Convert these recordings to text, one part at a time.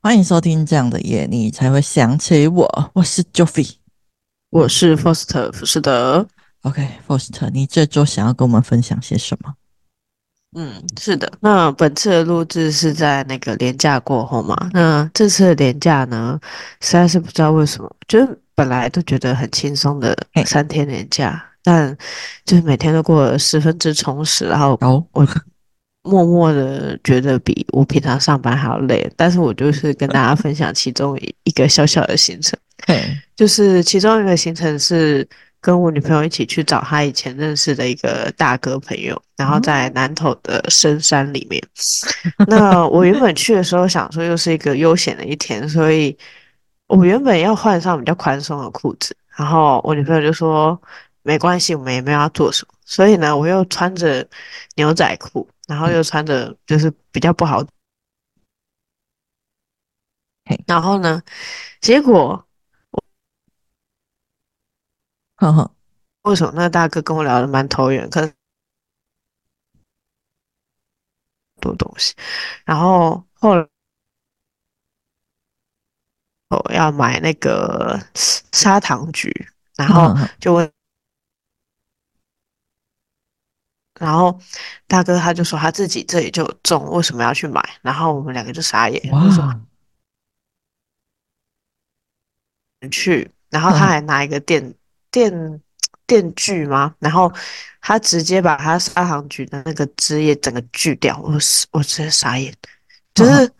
哦，欢迎收听这样的夜，你才会想起我。我是 Joffy，我是 Foster 福士德。OK，Foster，你这周想要跟我们分享些什么？嗯，是的。那本次的录制是在那个年假过后嘛？那这次的年假呢，实在是不知道为什么，就是本来都觉得很轻松的三天年假，但就是每天都过得十分之充实。然后我。默默的觉得比我平常上班还要累，但是我就是跟大家分享其中一个小小的行程，就是其中一个行程是跟我女朋友一起去找她以前认识的一个大哥朋友，然后在南投的深山里面。那我原本去的时候想说又是一个悠闲的一天，所以我原本要换上比较宽松的裤子，然后我女朋友就说没关系，我们也没有要做什么，所以呢，我又穿着牛仔裤。然后又穿着就是比较不好，然后呢，结果为什么那个大哥跟我聊的蛮投缘，可能多东西，然后后来我要买那个砂糖橘，然后就问。然后大哥他就说他自己这里就有种，为什么要去买？然后我们两个就傻眼，哇，去，然后他还拿一个电电电锯吗？然后他直接把他砂糖橘的那个枝叶整个锯掉，我我直接傻眼，就是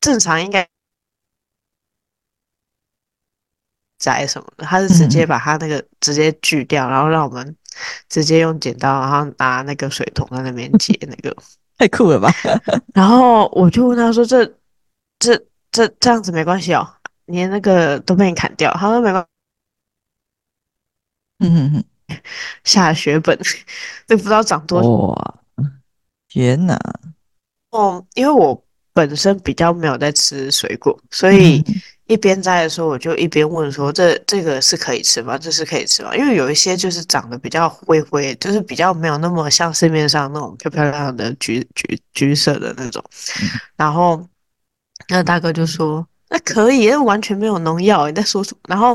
正常应该。摘什么的，他是直接把他那个直接锯掉，嗯，然后让我们直接用剪刀，然后拿那个水桶在那边 接那个，太酷了吧！然后我就问他说：“这、这、这这样子没关系哦，连那个都被你砍掉。”他说：“没关。”嗯哼哼，下血本，都不知道长多哇！天哪！哦，因为我本身比较没有在吃水果，所以。嗯一边摘的时候，我就一边问说：“这这个是可以吃吗？这是可以吃吗？”因为有一些就是长得比较灰灰，就是比较没有那么像市面上那种漂漂亮亮的橘橘橘色的那种。然后那大哥就说：“那可以，那完全没有农药。”你在说什么？然后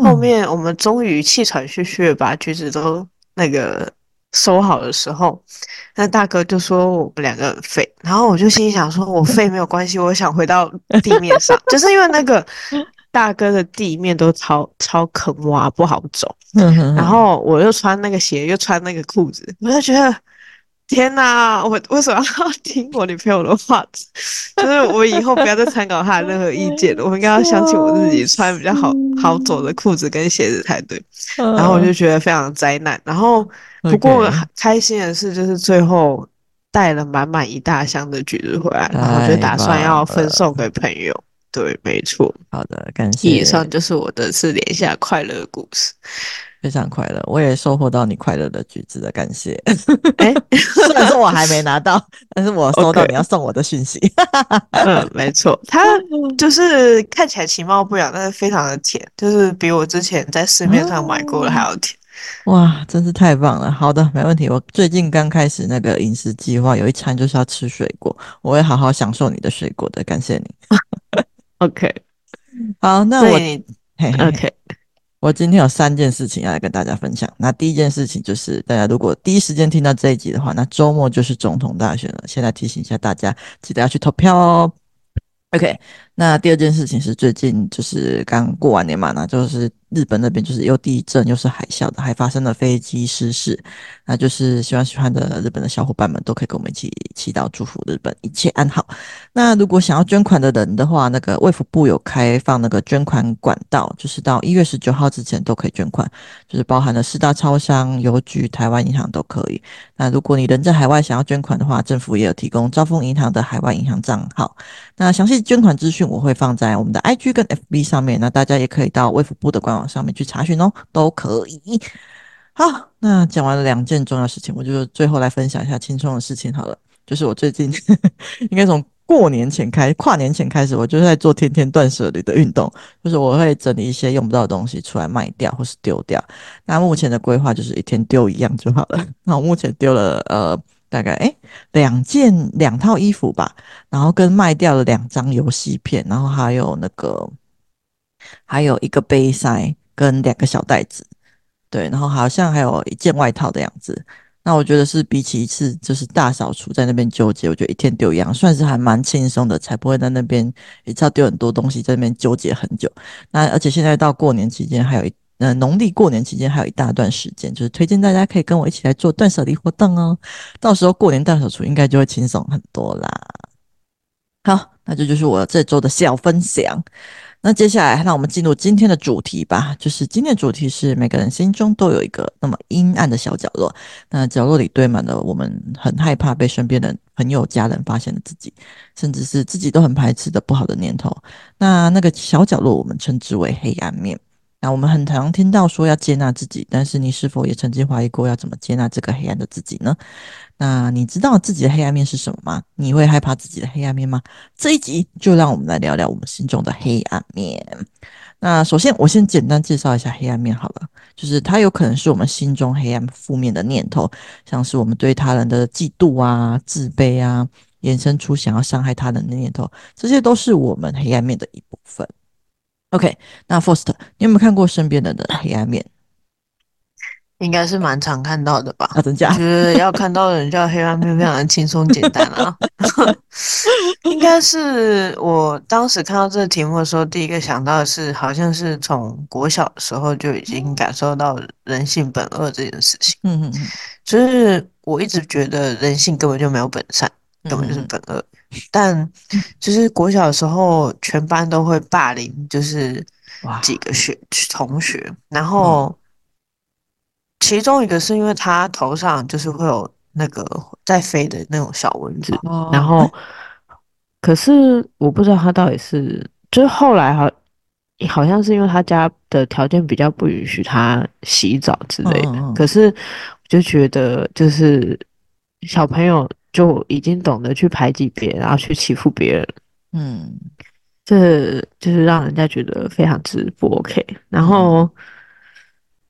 后面我们终于气喘吁吁把橘子都那个收好的时候，那大哥就说我们两个很废，然后我就心想说，我废没有关系，我想回到地面上，就是因为那个大哥的地面都超超坑洼，不好走，然后我又穿那个鞋，又穿那个裤子，我就觉得天哪，我为什么要听我女朋友的话？就是我以后不要再参考她的任何意见了，我应该要相信我自己穿比较好好走的裤子跟鞋子才对。然后我就觉得非常灾难，然后。不过开心的是，就是最后带了满满一大箱的橘子回来，然后就打算要分送给朋友。对，没错。好的，感谢。以上就是我的是连下快乐故事，非常快乐。我也收获到你快乐的橘子的感谢。哎，虽然说我还没拿到，但是我收到你要送我的讯息。嗯，没错，它就是看起来其貌不扬，但是非常的甜，就是比我之前在市面上买过的还要甜。哇，真是太棒了！好的，没问题。我最近刚开始那个饮食计划，有一餐就是要吃水果，我会好好享受你的水果的。感谢你。OK，好，那我 OK，我今天有三件事情要来跟大家分享。那第一件事情就是，大家如果第一时间听到这一集的话，那周末就是总统大选了。现在提醒一下大家，记得要去投票哦。OK，那第二件事情是最近就是刚过完年嘛，那就是。日本那边就是又地震又是海啸的，还发生了飞机失事，那就是希望喜欢的日本的小伙伴们都可以跟我们一起祈祷祝福日本一切安好。那如果想要捐款的人的话，那个卫福部有开放那个捐款管道，就是到一月十九号之前都可以捐款，就是包含了四大超商、邮局、台湾银行都可以。那如果你人在海外想要捐款的话，政府也有提供兆丰银行的海外银行账号。那详细捐款资讯我会放在我们的 IG 跟 FB 上面，那大家也可以到卫福部的官网上面去查询哦，都可以。好，那讲完了两件重要事情，我就最后来分享一下轻松的事情好了。就是我最近 应该从过年前开，跨年前开始，我就在做天天断舍离的运动，就是我会整理一些用不到的东西出来卖掉或是丢掉。那目前的规划就是一天丢一样就好了。那我目前丢了呃大概诶两件两套衣服吧，然后跟卖掉了两张游戏片，然后还有那个还有一个杯塞跟两个小袋子，对，然后好像还有一件外套的样子。那我觉得是比起一次就是大扫除在那边纠结，我觉得一天丢一样，算是还蛮轻松的，才不会在那边一次要丢很多东西在那边纠结很久。那而且现在到过年期间还有一呃农历过年期间还有一大段时间，就是推荐大家可以跟我一起来做断舍离活动哦。到时候过年大扫除应该就会轻松很多啦。好，那这就是我这周的小分享。那接下来，让我们进入今天的主题吧。就是今天的主题是每个人心中都有一个那么阴暗的小角落，那角落里堆满了我们很害怕被身边的朋友、家人发现的自己，甚至是自己都很排斥的不好的念头。那那个小角落，我们称之为黑暗面。那我们很常听到说要接纳自己，但是你是否也曾经怀疑过要怎么接纳这个黑暗的自己呢？那你知道自己的黑暗面是什么吗？你会害怕自己的黑暗面吗？这一集就让我们来聊聊我们心中的黑暗面。那首先，我先简单介绍一下黑暗面好了，就是它有可能是我们心中黑暗负面的念头，像是我们对他人的嫉妒啊、自卑啊，衍生出想要伤害他人的念头，这些都是我们黑暗面的一部分。OK，那 First，你有没有看过身边的人的黑暗面？应该是蛮常看到的吧？啊，真假？就是 要看到人叫黑暗面，非常的轻松简单啊。应该是我当时看到这个题目的时候，第一个想到的是，好像是从国小的时候就已经感受到人性本恶这件事情。嗯嗯嗯，就是我一直觉得人性根本就没有本善，根本就是本恶。但就是国小的时候，全班都会霸凌，就是几个学同学，然后其中一个是因为他头上就是会有那个在飞的那种小蚊子，然后 可是我不知道他到底是，就是后来好好像是因为他家的条件比较不允许他洗澡之类的，可是我就觉得就是小朋友。就已经懂得去排挤别人，然后去欺负别人，嗯，这就是让人家觉得非常之不 OK。然后，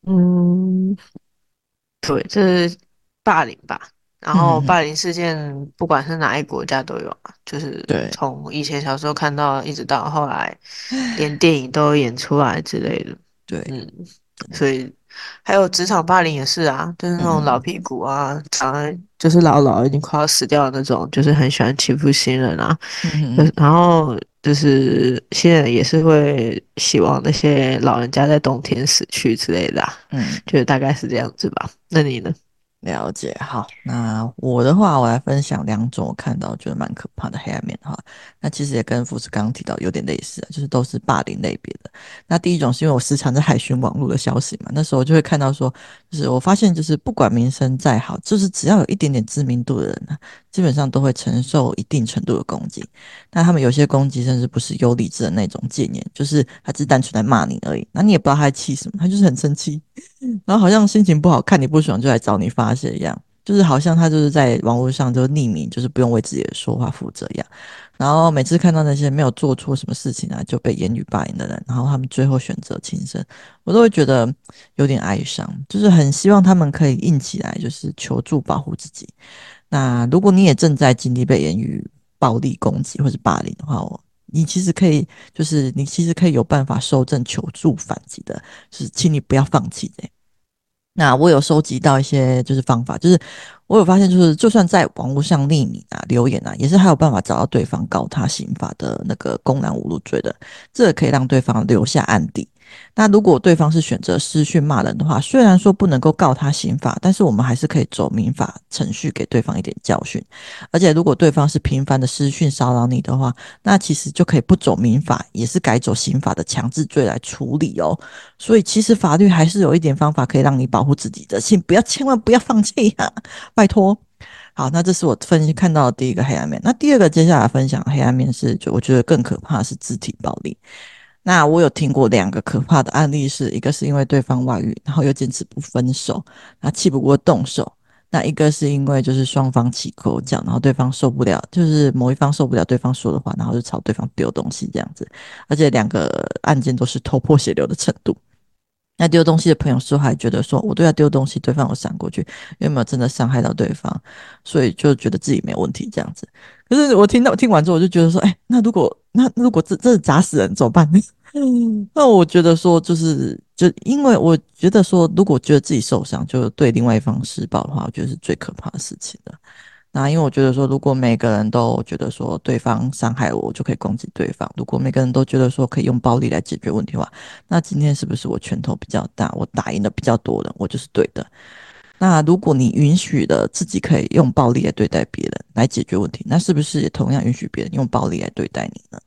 嗯，对，这是霸凌吧。然后霸凌事件，不管是哪一国家都有啊，就是从以前小时候看到，一直到后来，连电影都演出来之类的。对，嗯，所以。还有职场霸凌也是啊，就是那种老屁股啊，常、嗯、就是老老已经快要死掉的那种，就是很喜欢欺负新人啊。嗯、然后就是新人也是会希望那些老人家在冬天死去之类的、啊。嗯，就大概是这样子吧。那你呢？了解，好，那我的话，我来分享两种我看到觉得蛮可怕的黑暗面哈。那其实也跟福斯刚刚提到有点类似，就是都是霸凌类别的。那第一种是因为我时常在海巡网络的消息嘛，那时候就会看到说，就是我发现就是不管名声再好，就是只要有一点点知名度的人呢，基本上都会承受一定程度的攻击。那他们有些攻击甚至不是有理智的那种贱言，就是他只是单纯在骂你而已。那你也不知道他在气什么，他就是很生气。然后好像心情不好，看你不爽就来找你发泄一样，就是好像他就是在网络上就匿名，就是不用为自己的说话负责一样。然后每次看到那些没有做错什么事情啊就被言语霸凌的人，然后他们最后选择轻生，我都会觉得有点哀伤，就是很希望他们可以硬起来，就是求助保护自己。那如果你也正在经历被言语暴力攻击或者霸凌的话，我。你其实可以，就是你其实可以有办法收正求助反击的，就是请你不要放弃的。那我有收集到一些就是方法，就是我有发现，就是就算在网络上匿名啊留言啊，也是还有办法找到对方告他刑法的那个公然侮辱罪的，这可以让对方留下案底。那如果对方是选择私讯骂人的话，虽然说不能够告他刑法，但是我们还是可以走民法程序给对方一点教训。而且如果对方是频繁的私讯骚扰你的话，那其实就可以不走民法，也是改走刑法的强制罪来处理哦。所以其实法律还是有一点方法可以让你保护自己的，请不要千万不要放弃呀，拜托。好，那这是我分析看到的第一个黑暗面。那第二个接下来分享黑暗面是，就我觉得更可怕的是肢体暴力。那我有听过两个可怕的案例是，一个是因为对方外遇，然后又坚持不分手，那气不过动手；那一个是因为就是双方起口角，然后对方受不了，就是某一方受不了对方说的话，然后就朝对方丢东西这样子，而且两个案件都是头破血流的程度。那丢东西的朋友说还觉得说，我都要丢东西，对方有闪过去，有没有真的伤害到对方？所以就觉得自己没问题这样子。可是我听到听完之后，我就觉得说，哎，那如果那如果这这砸死人怎么办呢？那我觉得说，就是就因为我觉得说，如果觉得自己受伤，就对另外一方施暴的话，我觉得是最可怕的事情了。那因为我觉得说，如果每个人都觉得说对方伤害我，我就可以攻击对方；如果每个人都觉得说可以用暴力来解决问题的话，那今天是不是我拳头比较大，我打赢的比较多人，我就是对的？那如果你允许的自己可以用暴力来对待别人来解决问题，那是不是也同样允许别人用暴力来对待你呢？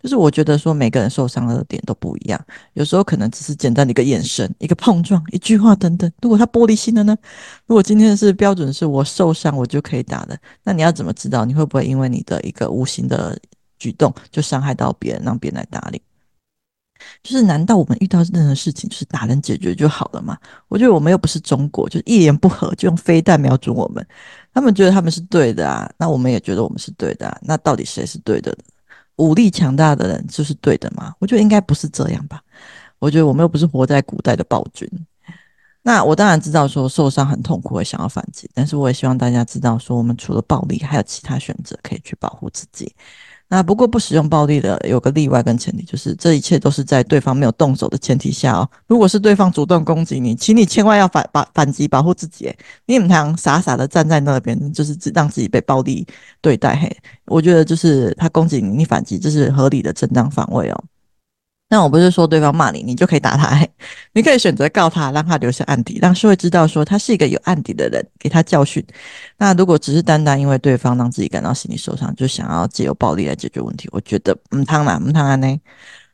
就是我觉得说每个人受伤的点都不一样，有时候可能只是简单的一个眼神、一个碰撞、一句话等等。如果他玻璃心了呢？如果今天是标准是我受伤我就可以打的，那你要怎么知道你会不会因为你的一个无心的举动就伤害到别人，让别人来打你？就是难道我们遇到任何事情就是打人解决就好了吗？我觉得我们又不是中国，就一言不合就用飞弹瞄准我们。他们觉得他们是对的啊，那我们也觉得我们是对的啊，那到底谁是对的？武力强大的人就是对的吗？我觉得应该不是这样吧。我觉得我们又不是活在古代的暴君。那我当然知道说受伤很痛苦，会想要反击，但是我也希望大家知道说，我们除了暴力，还有其他选择可以去保护自己。那不过不使用暴力的有个例外跟前提，就是这一切都是在对方没有动手的前提下哦。如果是对方主动攻击你，请你千万要反把反击保护自己。你唔能傻傻的站在那边，就是让自己被暴力对待。嘿，我觉得就是他攻击你，你反击，这是合理的正当防卫哦。那我不是说对方骂你，你就可以打他，你可以选择告他，让他留下案底，让社会知道说他是一个有案底的人，给他教训。那如果只是单单因为对方让自己感到心理受伤，就想要借由暴力来解决问题，我觉得唔通啦，唔通安呢。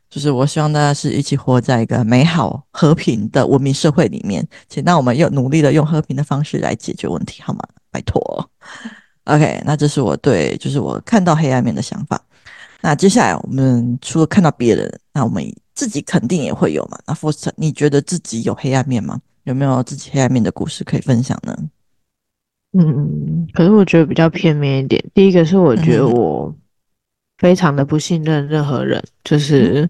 就是我希望大家是一起活在一个美好和平的文明社会里面，请让我们用努力的用和平的方式来解决问题，好吗？拜托。OK，那这是我对，就是我看到黑暗面的想法。那接下来，我们除了看到别人，那我们自己肯定也会有嘛。那 Foster，你觉得自己有黑暗面吗？有没有自己黑暗面的故事可以分享呢？嗯，可是我觉得比较片面一点。第一个是我觉得我非常的不信任任何人，就是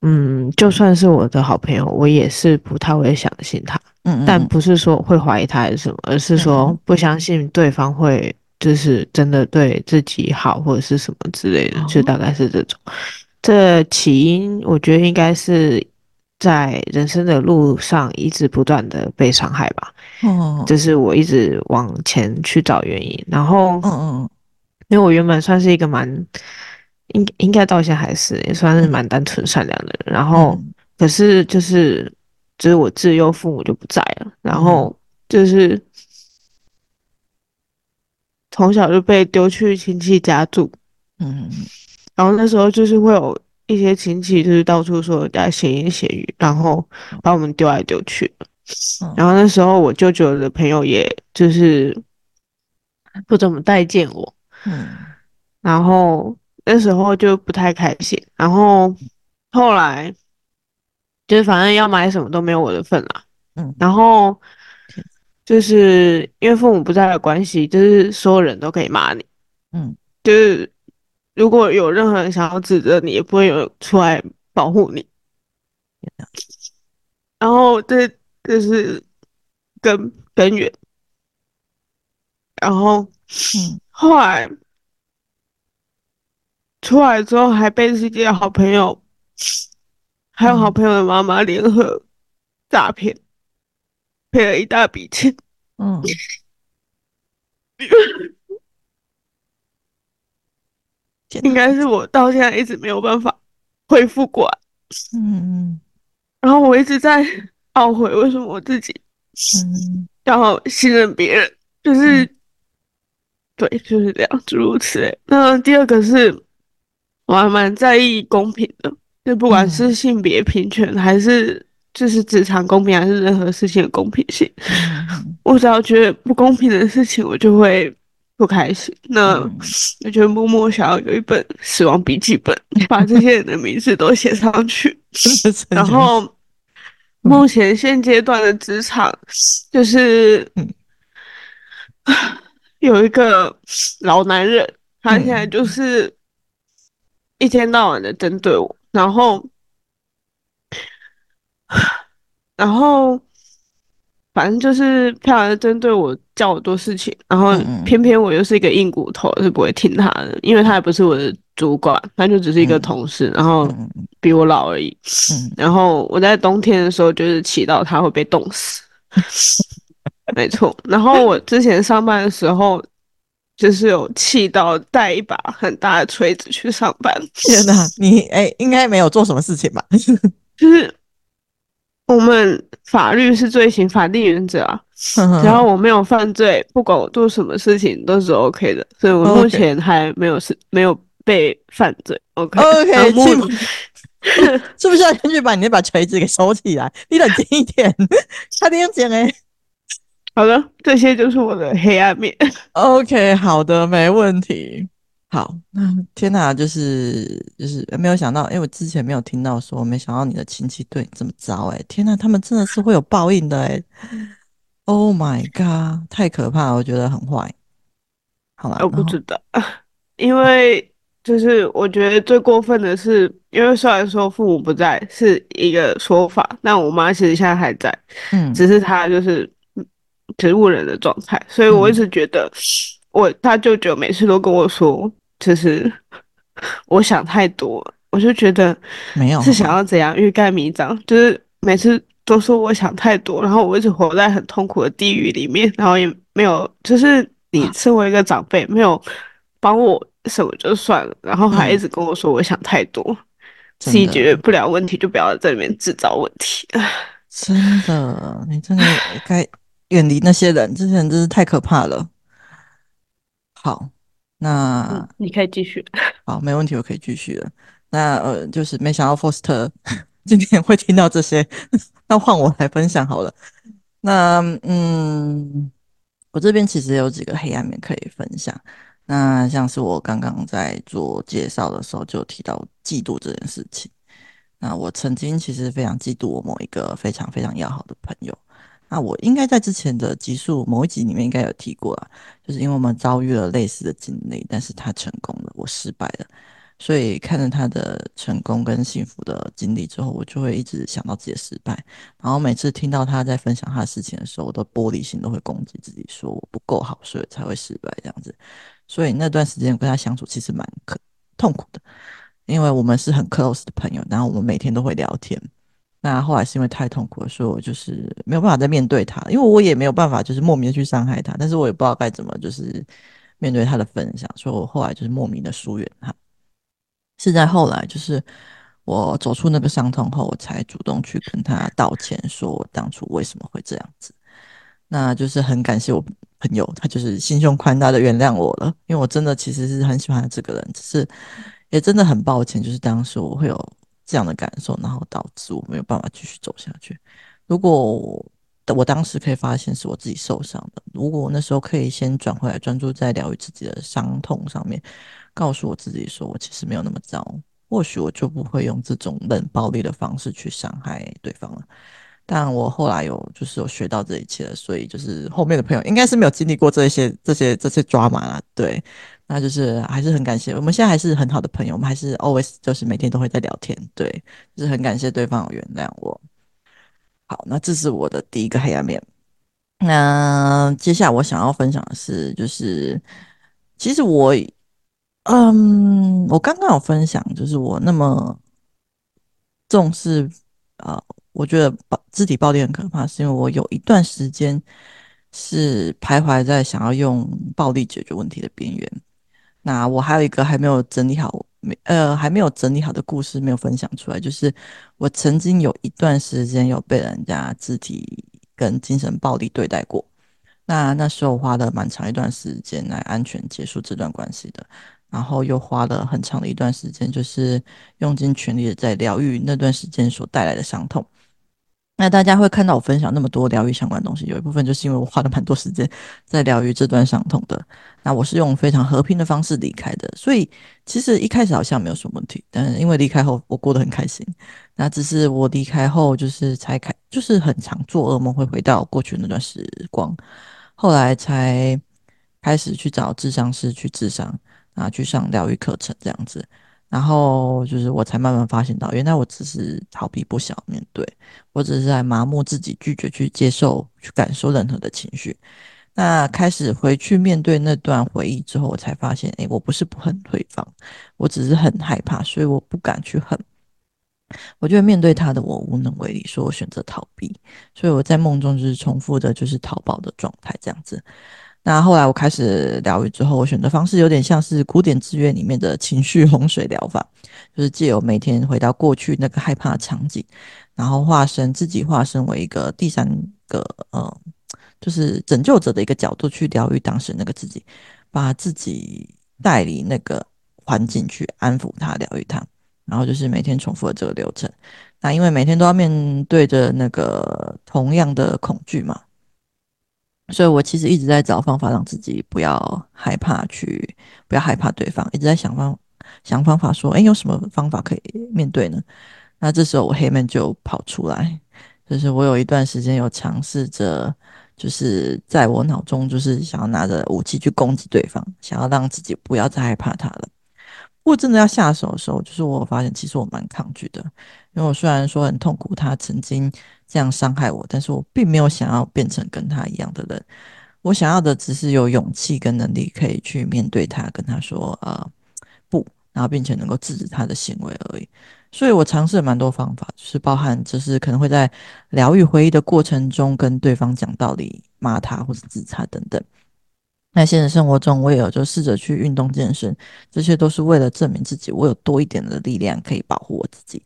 嗯，就算是我的好朋友，我也是不太会相信他。嗯，但不是说会怀疑他还是什么，而是说不相信对方会。就是真的对自己好，或者是什么之类的，就大概是这种。这起因，我觉得应该是在人生的路上一直不断的被伤害吧。哦，就是我一直往前去找原因，然后，嗯嗯，因为我原本算是一个蛮应应该到现在还是也算是蛮单纯善良的人，然后可是就是就是我自幼父母就不在了，然后就是。从小就被丢去亲戚家住，嗯，然后那时候就是会有一些亲戚就是到处说人家闲言闲语，然后把我们丢来丢去，然后那时候我舅舅的朋友也就是不怎么待见我，嗯，然后那时候就不太开心，然后后来就是反正要买什么都没有我的份啦，嗯，然后。就是因为父母不在的关系，就是所有人都可以骂你，嗯，就是如果有任何人想要指责你，也不会有出来保护你。然后这这是根根源。然后，嗯，后来出来之后，还被自己的好朋友，还有好朋友的妈妈联合诈骗。赔了一大笔钱，嗯，应该是我到现在一直没有办法恢复过来，嗯嗯，然后我一直在懊悔，为什么我自己，嗯，要信任别人，就是，嗯、对，就是这样，诸如此类。那第二个是，我还蛮在意公平的，就不管是性别平权还是。就是职场公平还是任何事情的公平性，我只要觉得不公平的事情，我就会不开心。那我觉得默默想要有一本死亡笔记本，把这些人的名字都写上去。然后目前现阶段的职场，就是 有一个老男人，他现在就是一天到晚的针对我，然后。然后反正就是漂亮的针对我叫我做事情，然后偏偏我又是一个硬骨头，是不会听他的，因为他也不是我的主管，他就只是一个同事，然后比我老而已。然后我在冬天的时候就是祈祷他会被冻死，没错。然后我之前上班的时候。就是有气到带一把很大的锤子去上班。天哪，你哎、欸，应该没有做什么事情吧？就是我们法律是罪行法定原则啊，只要我没有犯罪，不管我做什么事情都是 OK 的。所以我目前还没有是没有被犯罪。OK OK，是不是要先去把你那把锤子给收起来？你冷静一点，差点讲哎。好的，这些就是我的黑暗面。OK，好的，没问题。好，那天哪，就是就是没有想到，因为我之前没有听到说，没想到你的亲戚对你这么糟，欸，哎，天哪，他们真的是会有报应的，欸，哎，Oh my god，太可怕了，我觉得很坏。好了，我不知道，因为就是我觉得最过分的是，因为虽然说父母不在是一个说法，但我妈其实现在还在，嗯，只是她就是。植物人的状态，所以我一直觉得我他舅舅每次都跟我说，就是我想太多，我就觉得没有是想要怎样欲盖弥彰，就是每次都说我想太多，然后我一直活在很痛苦的地狱里面，然后也没有，就是你身为一个长辈，没有帮我什么就算了，然后还一直跟我说我想太多，嗯、自己解决不了问题就不要在里面制造问题。真的，你真的该。远离那些人，这些人真是太可怕了。好，那、嗯、你可以继续。好，没问题，我可以继续了。那呃，就是没想到 Foster 今天会听到这些，那换我来分享好了。那嗯，我这边其实有几个黑暗面可以分享。那像是我刚刚在做介绍的时候就提到嫉妒这件事情。那我曾经其实非常嫉妒我某一个非常非常要好的朋友。那我应该在之前的集数某一集里面应该有提过啊，就是因为我们遭遇了类似的经历，但是他成功了，我失败了，所以看着他的成功跟幸福的经历之后，我就会一直想到自己的失败，然后每次听到他在分享他的事情的时候，我的玻璃心都会攻击自己，说我不够好，所以才会失败这样子。所以那段时间跟他相处其实蛮可痛苦的，因为我们是很 close 的朋友，然后我们每天都会聊天。那后来是因为太痛苦了，所以我就是没有办法再面对他，因为我也没有办法就是莫名的去伤害他，但是我也不知道该怎么就是面对他的分享，所以我后来就是莫名的疏远他。是在后来就是我走出那个伤痛后，我才主动去跟他道歉，说我当初为什么会这样子。那就是很感谢我朋友，他就是心胸宽大的原谅我了，因为我真的其实是很喜欢这个人，只是也真的很抱歉，就是当时我会有。这样的感受，然后导致我没有办法继续走下去。如果我当时可以发现是我自己受伤的，如果我那时候可以先转回来，专注在疗愈自己的伤痛上面，告诉我自己说我其实没有那么糟，或许我就不会用这种冷暴力的方式去伤害对方了。但我后来有就是有学到这一切了，所以就是后面的朋友应该是没有经历过这些这些这些抓马啦，对。那就是还是很感谢，我们现在还是很好的朋友，我们还是 always 就是每天都会在聊天，对，就是很感谢对方有原谅我。好，那这是我的第一个黑暗面。那接下来我想要分享的是，就是其实我，嗯，我刚刚有分享，就是我那么重视，呃，我觉得暴肢体暴力很可怕，是因为我有一段时间是徘徊在想要用暴力解决问题的边缘。那我还有一个还没有整理好，没呃还没有整理好的故事没有分享出来，就是我曾经有一段时间有被人家肢体跟精神暴力对待过，那那时候花了蛮长一段时间来安全结束这段关系的，然后又花了很长的一段时间，就是用尽全力的在疗愈那段时间所带来的伤痛。那大家会看到我分享那么多疗愈相关的东西，有一部分就是因为我花了蛮多时间在疗愈这段伤痛的。那我是用非常和平的方式离开的，所以其实一开始好像没有什么问题，但是因为离开后我过得很开心。那只是我离开后就是才开，就是很常做噩梦，会回到过去那段时光。后来才开始去找智商师去智商，啊，去上疗愈课程这样子。然后就是我才慢慢发现到，原来我只是逃避，不想面对，我只是在麻木自己，拒绝去接受、去感受任何的情绪。那开始回去面对那段回忆之后，我才发现，诶，我不是不恨对方，我只是很害怕，所以我不敢去恨。我觉得面对他的我无能为力，所以我选择逃避。所以我在梦中就是重复的，就是逃跑的状态这样子。那后来我开始疗愈之后，我选择方式有点像是古典制约里面的情绪洪水疗法，就是借由每天回到过去那个害怕场景，然后化身自己化身为一个第三个呃。就是拯救者的一个角度去疗愈当时那个自己，把自己带离那个环境去安抚他、疗愈他，然后就是每天重复的这个流程。那因为每天都要面对着那个同样的恐惧嘛，所以我其实一直在找方法让自己不要害怕去，不要害怕对方，一直在想方想方法说，哎，有什么方法可以面对呢？那这时候我黑曼就跑出来，就是我有一段时间有尝试着。就是在我脑中，就是想要拿着武器去攻击对方，想要让自己不要再害怕他了。不过真的要下手的时候，就是我发现其实我蛮抗拒的，因为我虽然说很痛苦，他曾经这样伤害我，但是我并没有想要变成跟他一样的人。我想要的只是有勇气跟能力，可以去面对他，跟他说呃不，然后并且能够制止他的行为而已。所以我尝试了蛮多方法，就是包含就是可能会在疗愈回忆的过程中跟对方讲道理、骂他或者自残等等。那现实生活中，我也有就试着去运动健身，这些都是为了证明自己，我有多一点的力量可以保护我自己。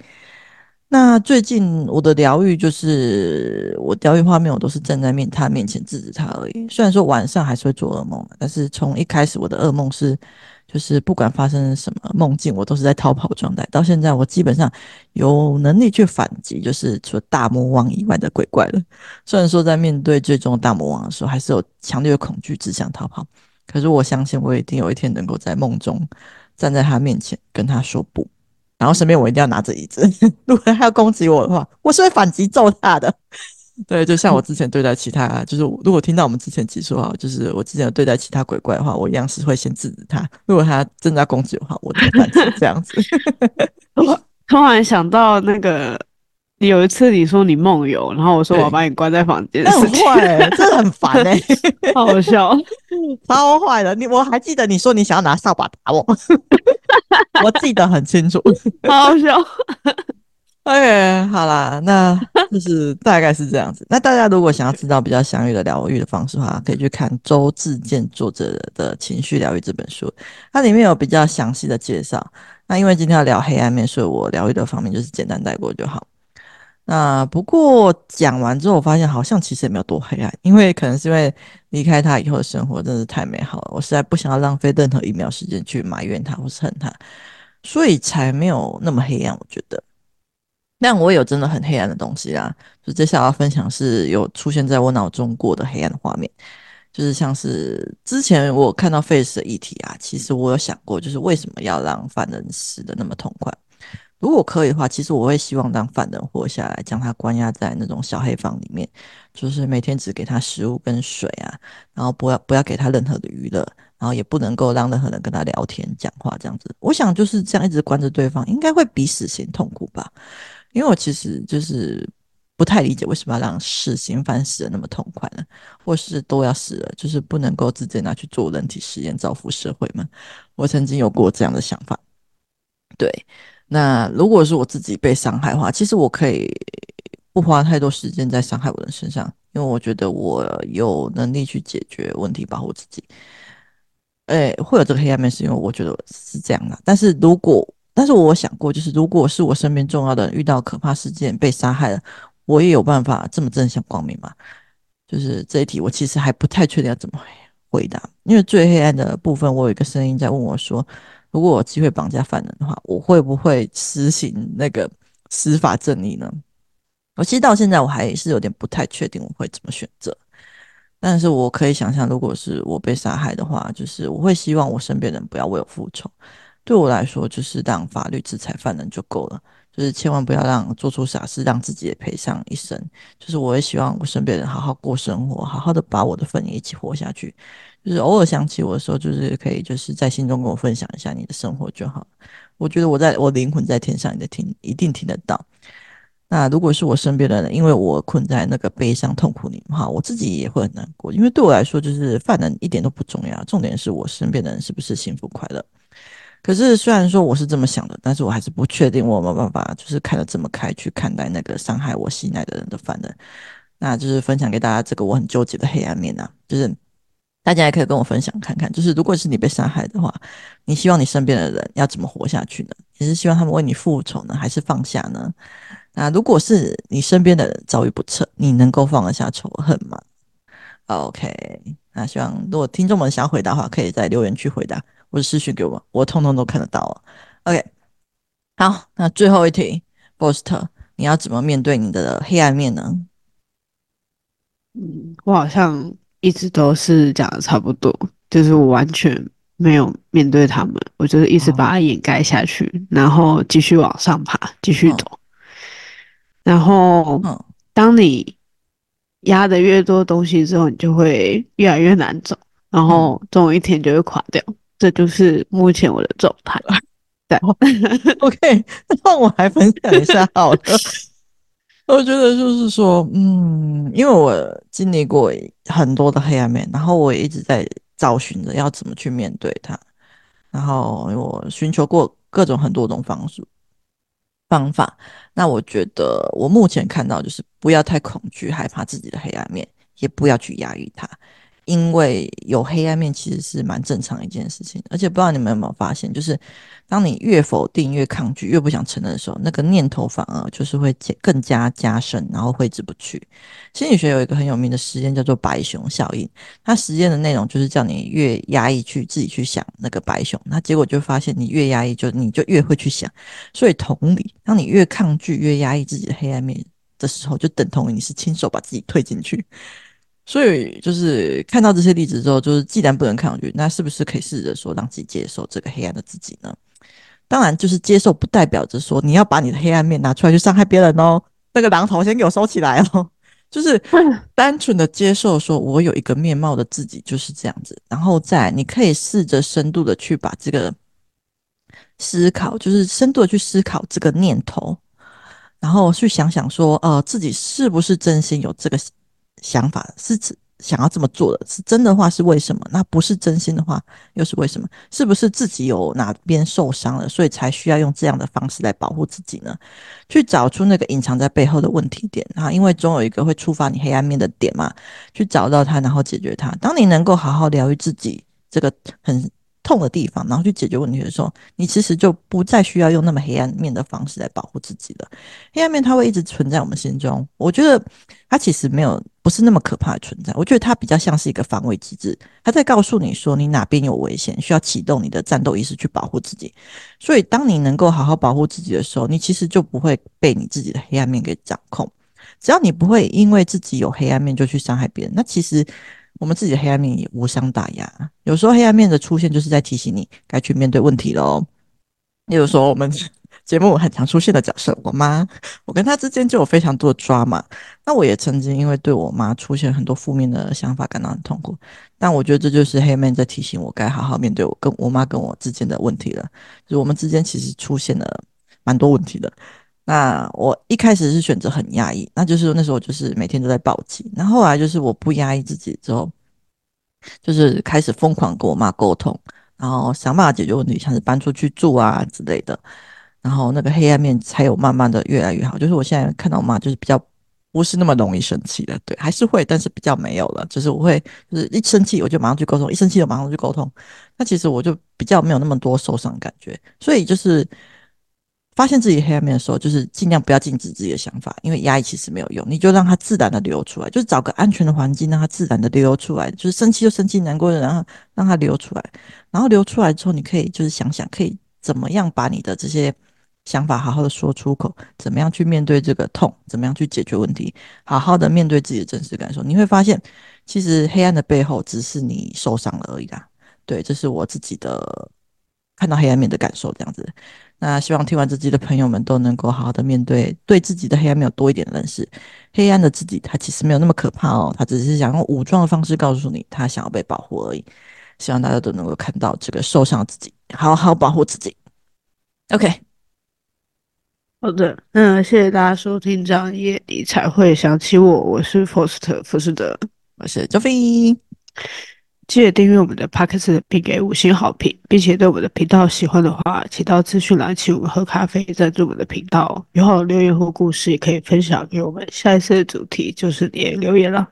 那最近我的疗愈就是我疗愈画面，我都是站在面他面前制止他而已。虽然说晚上还是会做噩梦，但是从一开始我的噩梦是。就是不管发生什么梦境，我都是在逃跑状态。到现在，我基本上有能力去反击，就是除了大魔王以外的鬼怪了。虽然说在面对最终大魔王的时候，还是有强烈的恐惧，只想逃跑。可是我相信，我一定有一天能够在梦中站在他面前，跟他说不。然后身边我一定要拿着椅子，如果他要攻击我的话，我是会反击揍他的。对，就像我之前对待其他，就是如果听到我们之前集数啊，就是我之前有对待其他鬼怪的话，我一样是会先制止他。如果他正在攻击的话，我就反击这样子。我突然想到那个有一次你说你梦游，然后我说我要把你关在房间，很坏、欸，真的很烦哎、欸，好好笑，超坏的。你我还记得你说你想要拿扫把打我，我记得很清楚，好好笑。OK，好啦，那就是大概是这样子。那大家如果想要知道比较详细的疗愈的方式的话，可以去看周志健作者的《情绪疗愈》这本书，它里面有比较详细的介绍。那因为今天要聊黑暗面，所以我疗愈的方面就是简单带过就好。那不过讲完之后，我发现好像其实也没有多黑暗，因为可能是因为离开他以后的生活真是太美好了，我实在不想要浪费任何一秒时间去埋怨他或是恨他，所以才没有那么黑暗。我觉得。但我有真的很黑暗的东西啦，就接下来要分享是有出现在我脑中过的黑暗的画面，就是像是之前我看到 Face 的议题啊，其实我有想过，就是为什么要让犯人死得那么痛快？如果可以的话，其实我会希望让犯人活下来，将他关押在那种小黑房里面，就是每天只给他食物跟水啊，然后不要不要给他任何的娱乐，然后也不能够让任何人跟他聊天讲话这样子。我想就是这样一直关着对方，应该会比死刑痛苦吧。因为我其实就是不太理解为什么要让死刑犯死的那么痛快呢？或是都要死了，就是不能够直接拿去做人体实验造福社会吗？我曾经有过这样的想法。对，那如果是我自己被伤害的话，其实我可以不花太多时间在伤害我的身上，因为我觉得我有能力去解决问题，保护自己。哎，会有这个黑暗面，是因为我觉得是这样的。但是如果但是我想过，就是如果是我身边重要的人遇到可怕事件被杀害了，我也有办法这么正向光明吗？就是这一题，我其实还不太确定要怎么回答。因为最黑暗的部分，我有一个声音在问我说：如果我机会绑架犯人的话，我会不会实行那个司法正义呢？我其实到现在我还是有点不太确定我会怎么选择。但是我可以想象，如果是我被杀害的话，就是我会希望我身边人不要为我复仇。对我来说，就是让法律制裁犯人就够了，就是千万不要让做出傻事，让自己也赔上一生。就是我也希望我身边人好好过生活，好好的把我的份也一起活下去。就是偶尔想起我的时候，就是可以就是在心中跟我分享一下你的生活就好。我觉得我在我灵魂在天上，你的听一定听得到。那如果是我身边的人，因为我困在那个悲伤痛苦里哈，我自己也会很难过。因为对我来说，就是犯人一点都不重要，重点是我身边的人是不是幸福快乐。可是虽然说我是这么想的，但是我还是不确定我有没有办法，就是看得这么开去看待那个伤害我心爱的人的犯人。那就是分享给大家这个我很纠结的黑暗面啊，就是大家也可以跟我分享看看，就是如果是你被伤害的话，你希望你身边的人要怎么活下去呢？你是希望他们为你复仇呢，还是放下呢？那如果是你身边的人遭遇不测，你能够放得下仇恨吗？OK，那希望如果听众们想要回答的话，可以在留言区回答，或者私讯给我，我通通都看得到了。OK，好，那最后一题，Boast，你要怎么面对你的黑暗面呢？嗯，我好像一直都是讲的差不多，就是我完全没有面对他们，我就是一直把它掩盖下去，哦、然后继续往上爬，继续走。哦、然后，嗯、当你压的越多东西之后，你就会越来越难走，然后总有一天就会垮掉。嗯、这就是目前我的状态。对，OK，那我还分享一下好了。我觉得就是说，嗯，因为我经历过很多的黑暗面，然后我也一直在找寻着要怎么去面对它，然后我寻求过各种很多种方式方法。那我觉得我目前看到就是不要太恐惧、害怕自己的黑暗面，也不要去压抑它。因为有黑暗面其实是蛮正常一件事情，而且不知道你们有没有发现，就是当你越否定、越抗拒、越不想承认的时候，那个念头反而就是会更加加深，然后挥之不去。心理学有一个很有名的实验叫做白熊效应，它实验的内容就是叫你越压抑去自己去想那个白熊，那结果就发现你越压抑，就你就越会去想。所以同理，当你越抗拒、越压抑自己的黑暗面的时候，就等同于你是亲手把自己推进去。所以就是看到这些例子之后，就是既然不能抗拒，那是不是可以试着说让自己接受这个黑暗的自己呢？当然，就是接受不代表着说你要把你的黑暗面拿出来去伤害别人哦。那个榔头先给我收起来哦。就是单纯的接受，说我有一个面貌的自己就是这样子。然后再你可以试着深度的去把这个思考，就是深度的去思考这个念头，然后去想想说，呃，自己是不是真心有这个。想法是指想要这么做的，是真的话是为什么？那不是真心的话又是为什么？是不是自己有哪边受伤了，所以才需要用这样的方式来保护自己呢？去找出那个隐藏在背后的问题点啊，因为总有一个会触发你黑暗面的点嘛，去找到它，然后解决它。当你能够好好疗愈自己这个很痛的地方，然后去解决问题的时候，你其实就不再需要用那么黑暗面的方式来保护自己了。黑暗面它会一直存在我们心中，我觉得它其实没有不是那么可怕的存在。我觉得它比较像是一个防卫机制，它在告诉你说你哪边有危险，需要启动你的战斗意识去保护自己。所以，当你能够好好保护自己的时候，你其实就不会被你自己的黑暗面给掌控。只要你不会因为自己有黑暗面就去伤害别人，那其实。我们自己的黑暗面也无伤大雅，有时候黑暗面的出现就是在提醒你该去面对问题喽。例如说，我们 节目很常出现的角色，我妈，我跟她之间就有非常多的抓嘛。那我也曾经因为对我妈出现很多负面的想法感到很痛苦，但我觉得这就是黑暗面在提醒我该好好面对我跟我妈跟我之间的问题了。就是我们之间其实出现了蛮多问题的。那我一开始是选择很压抑，那就是那时候就是每天都在暴击。那后来就是我不压抑自己之后，就是开始疯狂跟我妈沟通，然后想办法解决问题，像是搬出去住啊之类的。然后那个黑暗面才有慢慢的越来越好。就是我现在看到我妈，就是比较不是那么容易生气的，对，还是会，但是比较没有了。就是我会，就是一生气我就马上去沟通，一生气就马上去沟通。那其实我就比较没有那么多受伤感觉，所以就是。发现自己黑暗面的时候，就是尽量不要禁止自己的想法，因为压抑其实没有用，你就让它自然的流出来，就是找个安全的环境，让它自然的流出来。就是生气就生气，难过的然后让它流出来，然后流出来之后，你可以就是想想，可以怎么样把你的这些想法好好的说出口，怎么样去面对这个痛，怎么样去解决问题，好好的面对自己的真实感受。你会发现，其实黑暗的背后只是你受伤了而已啦。对，这是我自己的看到黑暗面的感受，这样子。那希望听完这集的朋友们都能够好好的面对，对自己的黑暗面有多一点认识。黑暗的自己，他其实没有那么可怕哦，他只是想用武装的方式告诉你，他想要被保护而已。希望大家都能够看到这个受伤的自己，好好保护自己。OK，好的，那谢谢大家收听，这样夜你才会想起我。我是福斯特，福斯德，我是周飞。记得订阅我们的帕克斯并给五星好评，并且对我们的频道喜欢的话，请到资讯栏请我们喝咖啡，赞助我们的频道。有好留言或故事，也可以分享给我们。下一次的主题就是你留言了。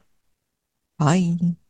欢迎。